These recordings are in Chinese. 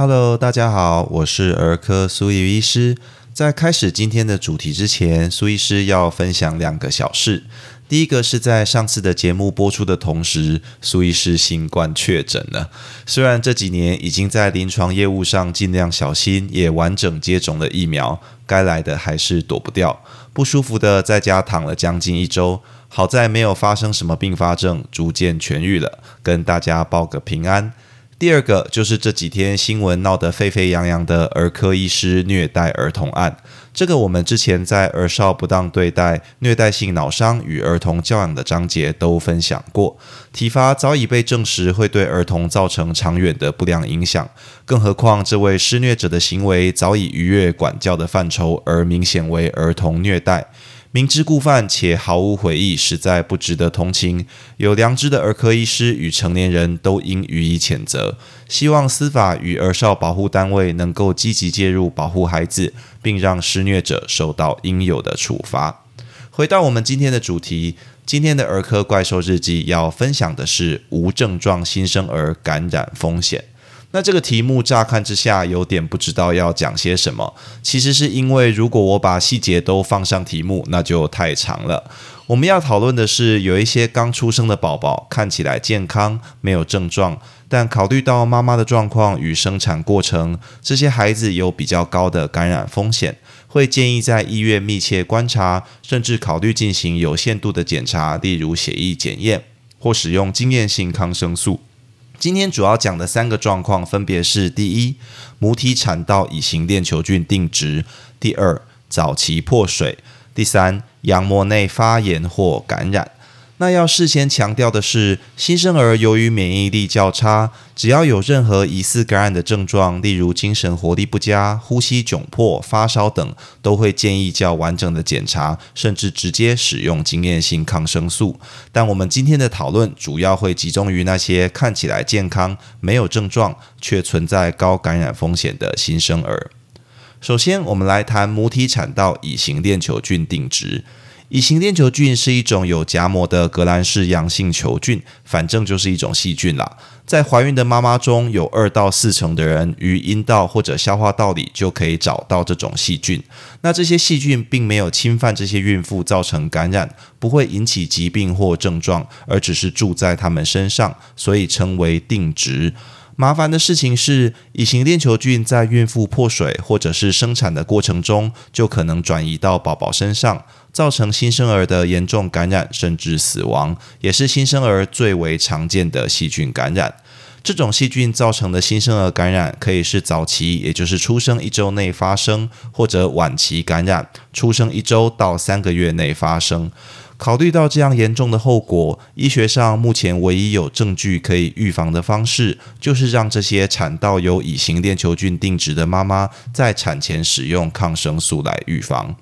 Hello，大家好，我是儿科苏怡医师。在开始今天的主题之前，苏医师要分享两个小事。第一个是在上次的节目播出的同时，苏医师新冠确诊了。虽然这几年已经在临床业务上尽量小心，也完整接种了疫苗，该来的还是躲不掉。不舒服的在家躺了将近一周，好在没有发生什么并发症，逐渐痊愈了，跟大家报个平安。第二个就是这几天新闻闹得沸沸扬扬的儿科医师虐待儿童案，这个我们之前在儿少不当对待、虐待性脑伤与儿童教养的章节都分享过。体罚早已被证实会对儿童造成长远的不良影响，更何况这位施虐者的行为早已逾越管教的范畴，而明显为儿童虐待。明知故犯且毫无悔意，实在不值得同情。有良知的儿科医师与成年人都应予以谴责。希望司法与儿少保护单位能够积极介入，保护孩子，并让施虐者受到应有的处罚。回到我们今天的主题，今天的儿科怪兽日记要分享的是无症状新生儿感染风险。那这个题目乍看之下有点不知道要讲些什么，其实是因为如果我把细节都放上题目，那就太长了。我们要讨论的是，有一些刚出生的宝宝看起来健康，没有症状，但考虑到妈妈的状况与生产过程，这些孩子有比较高的感染风险，会建议在医院密切观察，甚至考虑进行有限度的检查，例如血液检验或使用经验性抗生素。今天主要讲的三个状况分别是：第一，母体产道乙型链球菌定植；第二，早期破水；第三，羊膜内发炎或感染。那要事先强调的是，新生儿由于免疫力较差，只要有任何疑似感染的症状，例如精神活力不佳、呼吸窘迫、发烧等，都会建议较完整的检查，甚至直接使用经验性抗生素。但我们今天的讨论主要会集中于那些看起来健康、没有症状，却存在高感染风险的新生儿。首先，我们来谈母体产道乙型链球菌定植。乙型链球菌是一种有荚膜的革兰氏阳性球菌，反正就是一种细菌啦。在怀孕的妈妈中有二到四成的人于阴道或者消化道里就可以找到这种细菌。那这些细菌并没有侵犯这些孕妇造成感染，不会引起疾病或症状，而只是住在他们身上，所以称为定植。麻烦的事情是，乙型链球菌在孕妇破水或者是生产的过程中，就可能转移到宝宝身上，造成新生儿的严重感染甚至死亡，也是新生儿最为常见的细菌感染。这种细菌造成的新生儿感染，可以是早期，也就是出生一周内发生，或者晚期感染，出生一周到三个月内发生。考虑到这样严重的后果，医学上目前唯一有证据可以预防的方式，就是让这些产道有乙型链球菌定植的妈妈在产前使用抗生素来预防。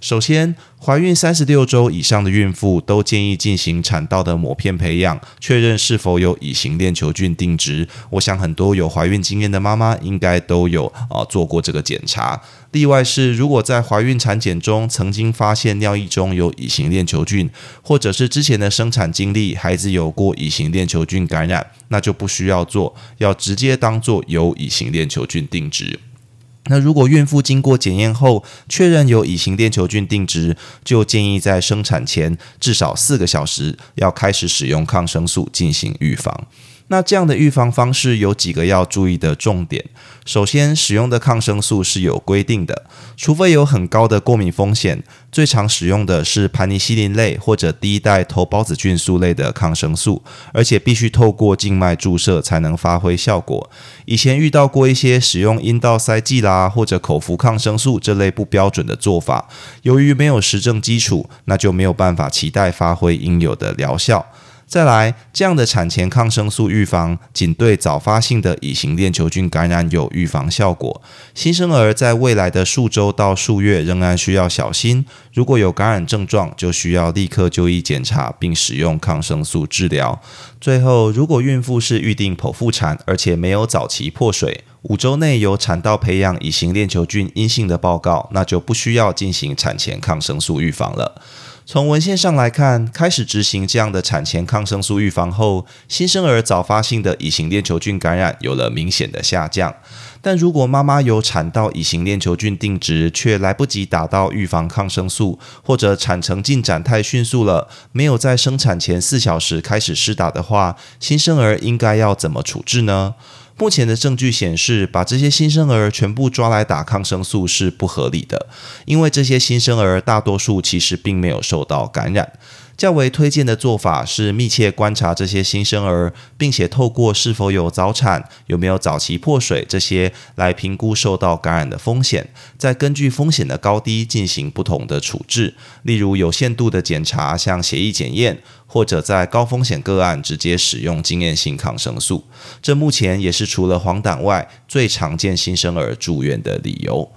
首先，怀孕三十六周以上的孕妇都建议进行产道的膜片培养，确认是否有乙型链球菌定植。我想很多有怀孕经验的妈妈应该都有啊做过这个检查。例外是，如果在怀孕产检中曾经发现尿液中有乙型链球菌，或者是之前的生产经历孩子有过乙型链球菌感染，那就不需要做，要直接当做有乙型链球菌定植。那如果孕妇经过检验后确认有乙型链球菌定植，就建议在生产前至少四个小时要开始使用抗生素进行预防。那这样的预防方式有几个要注意的重点。首先，使用的抗生素是有规定的，除非有很高的过敏风险，最常使用的是盘尼西林类或者第一代头孢子菌素类的抗生素，而且必须透过静脉注射才能发挥效果。以前遇到过一些使用阴道塞剂啦或者口服抗生素这类不标准的做法，由于没有实证基础，那就没有办法期待发挥应有的疗效。再来，这样的产前抗生素预防仅对早发性的乙型链球菌感染有预防效果。新生儿在未来的数周到数月仍然需要小心，如果有感染症状，就需要立刻就医检查并使用抗生素治疗。最后，如果孕妇是预定剖腹产，而且没有早期破水，五周内有产道培养乙型链球菌阴性的报告，那就不需要进行产前抗生素预防了。从文献上来看，开始执行这样的产前抗生素预防后，新生儿早发性的乙型链球菌感染有了明显的下降。但如果妈妈有产道乙型链球菌定植，却来不及打到预防抗生素，或者产程进展太迅速了，没有在生产前四小时开始施打的话，新生儿应该要怎么处置呢？目前的证据显示，把这些新生儿全部抓来打抗生素是不合理的，因为这些新生儿大多数其实并没有受到感染。较为推荐的做法是密切观察这些新生儿，并且透过是否有早产、有没有早期破水这些来评估受到感染的风险，再根据风险的高低进行不同的处置。例如有限度的检查，像血液检验，或者在高风险个案直接使用经验性抗生素。这目前也是除了黄疸外最常见新生儿住院的理由。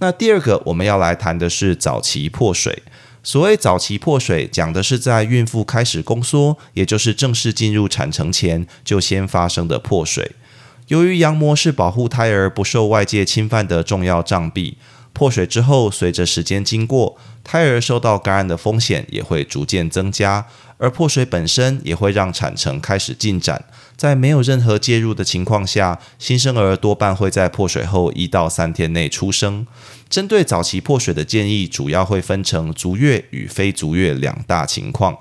那第二个我们要来谈的是早期破水。所谓早期破水，讲的是在孕妇开始宫缩，也就是正式进入产程前就先发生的破水。由于羊膜是保护胎儿不受外界侵犯的重要障壁，破水之后，随着时间经过，胎儿受到感染的风险也会逐渐增加，而破水本身也会让产程开始进展。在没有任何介入的情况下，新生儿多半会在破水后一到三天内出生。针对早期破水的建议，主要会分成足月与非足月两大情况。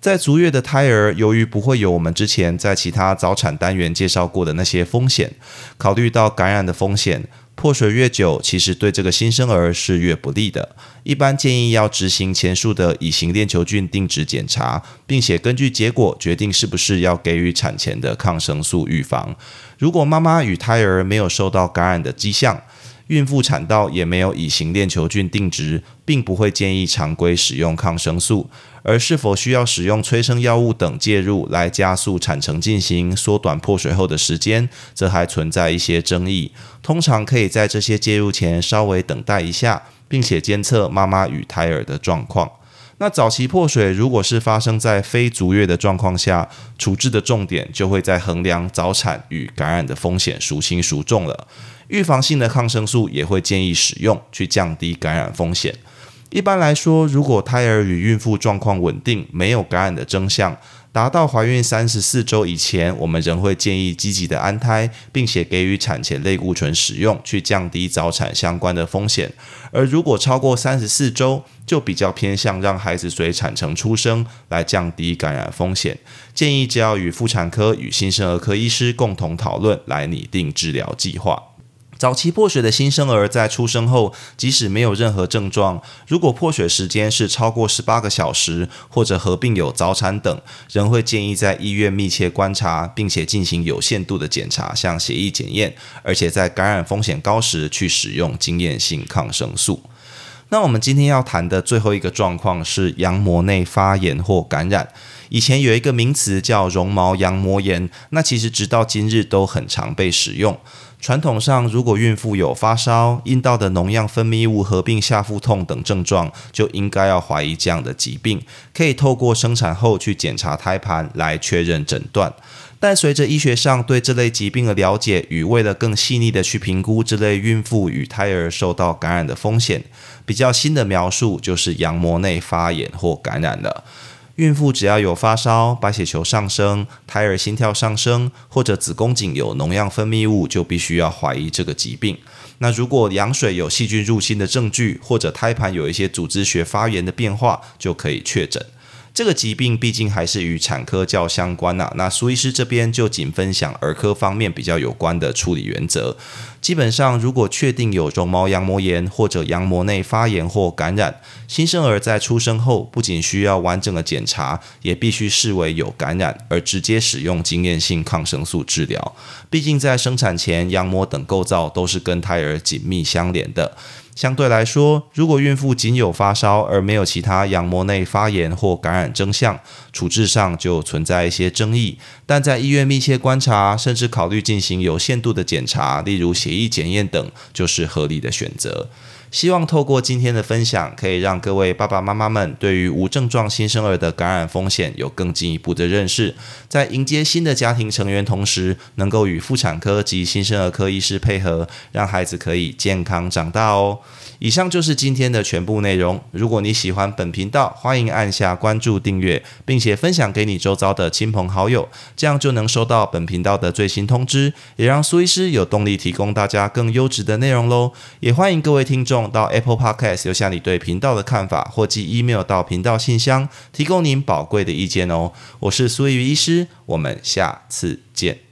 在足月的胎儿，由于不会有我们之前在其他早产单元介绍过的那些风险，考虑到感染的风险，破水越久，其实对这个新生儿是越不利的。一般建议要执行前述的乙型链球菌定植检查，并且根据结果决定是不是要给予产前的抗生素预防。如果妈妈与胎儿没有受到感染的迹象，孕妇产道也没有乙型链球菌定植，并不会建议常规使用抗生素。而是否需要使用催生药物等介入来加速产程进行、缩短破水后的时间，则还存在一些争议。通常可以在这些介入前稍微等待一下，并且监测妈妈与胎儿的状况。那早期破水如果是发生在非足月的状况下，处置的重点就会在衡量早产与感染的风险孰轻孰重了。预防性的抗生素也会建议使用，去降低感染风险。一般来说，如果胎儿与孕妇状况稳定，没有感染的征象，达到怀孕三十四周以前，我们仍会建议积极的安胎，并且给予产前类固醇使用，去降低早产相关的风险。而如果超过三十四周，就比较偏向让孩子随产程出生，来降低感染风险。建议只要与妇产科与新生儿科医师共同讨论，来拟定治疗计划。早期破水的新生儿在出生后，即使没有任何症状，如果破水时间是超过十八个小时，或者合并有早产等，仍会建议在医院密切观察，并且进行有限度的检查，像血液检验，而且在感染风险高时去使用经验性抗生素。那我们今天要谈的最后一个状况是羊膜内发炎或感染。以前有一个名词叫绒毛羊膜炎，那其实直到今日都很常被使用。传统上，如果孕妇有发烧、阴道的脓样分泌物合并下腹痛等症状，就应该要怀疑这样的疾病，可以透过生产后去检查胎盘来确认诊断。但随着医学上对这类疾病的了解与为了更细腻的去评估这类孕妇与胎儿受到感染的风险，比较新的描述就是羊膜内发炎或感染了。孕妇只要有发烧、白血球上升、胎儿心跳上升，或者子宫颈有脓样分泌物，就必须要怀疑这个疾病。那如果羊水有细菌入侵的证据，或者胎盘有一些组织学发炎的变化，就可以确诊。这个疾病毕竟还是与产科较相关呐，那苏医师这边就仅分享儿科方面比较有关的处理原则。基本上，如果确定有绒毛羊膜炎或者羊膜内发炎或感染，新生儿在出生后不仅需要完整的检查，也必须视为有感染而直接使用经验性抗生素治疗。毕竟在生产前，羊膜等构造都是跟胎儿紧密相连的。相对来说，如果孕妇仅有发烧而没有其他羊膜内发炎或感染征象，处置上就存在一些争议。但在医院密切观察，甚至考虑进行有限度的检查，例如血液检验等，就是合理的选择。希望透过今天的分享，可以让各位爸爸妈妈们对于无症状新生儿的感染风险有更进一步的认识，在迎接新的家庭成员同时，能够与妇产科及新生儿科医师配合，让孩子可以健康长大哦。以上就是今天的全部内容。如果你喜欢本频道，欢迎按下关注、订阅，并且分享给你周遭的亲朋好友，这样就能收到本频道的最新通知，也让苏医师有动力提供大家更优质的内容喽。也欢迎各位听众到 Apple Podcast 留下你对频道的看法，或寄 email 到频道信箱，提供您宝贵的意见哦。我是苏玉医师，我们下次见。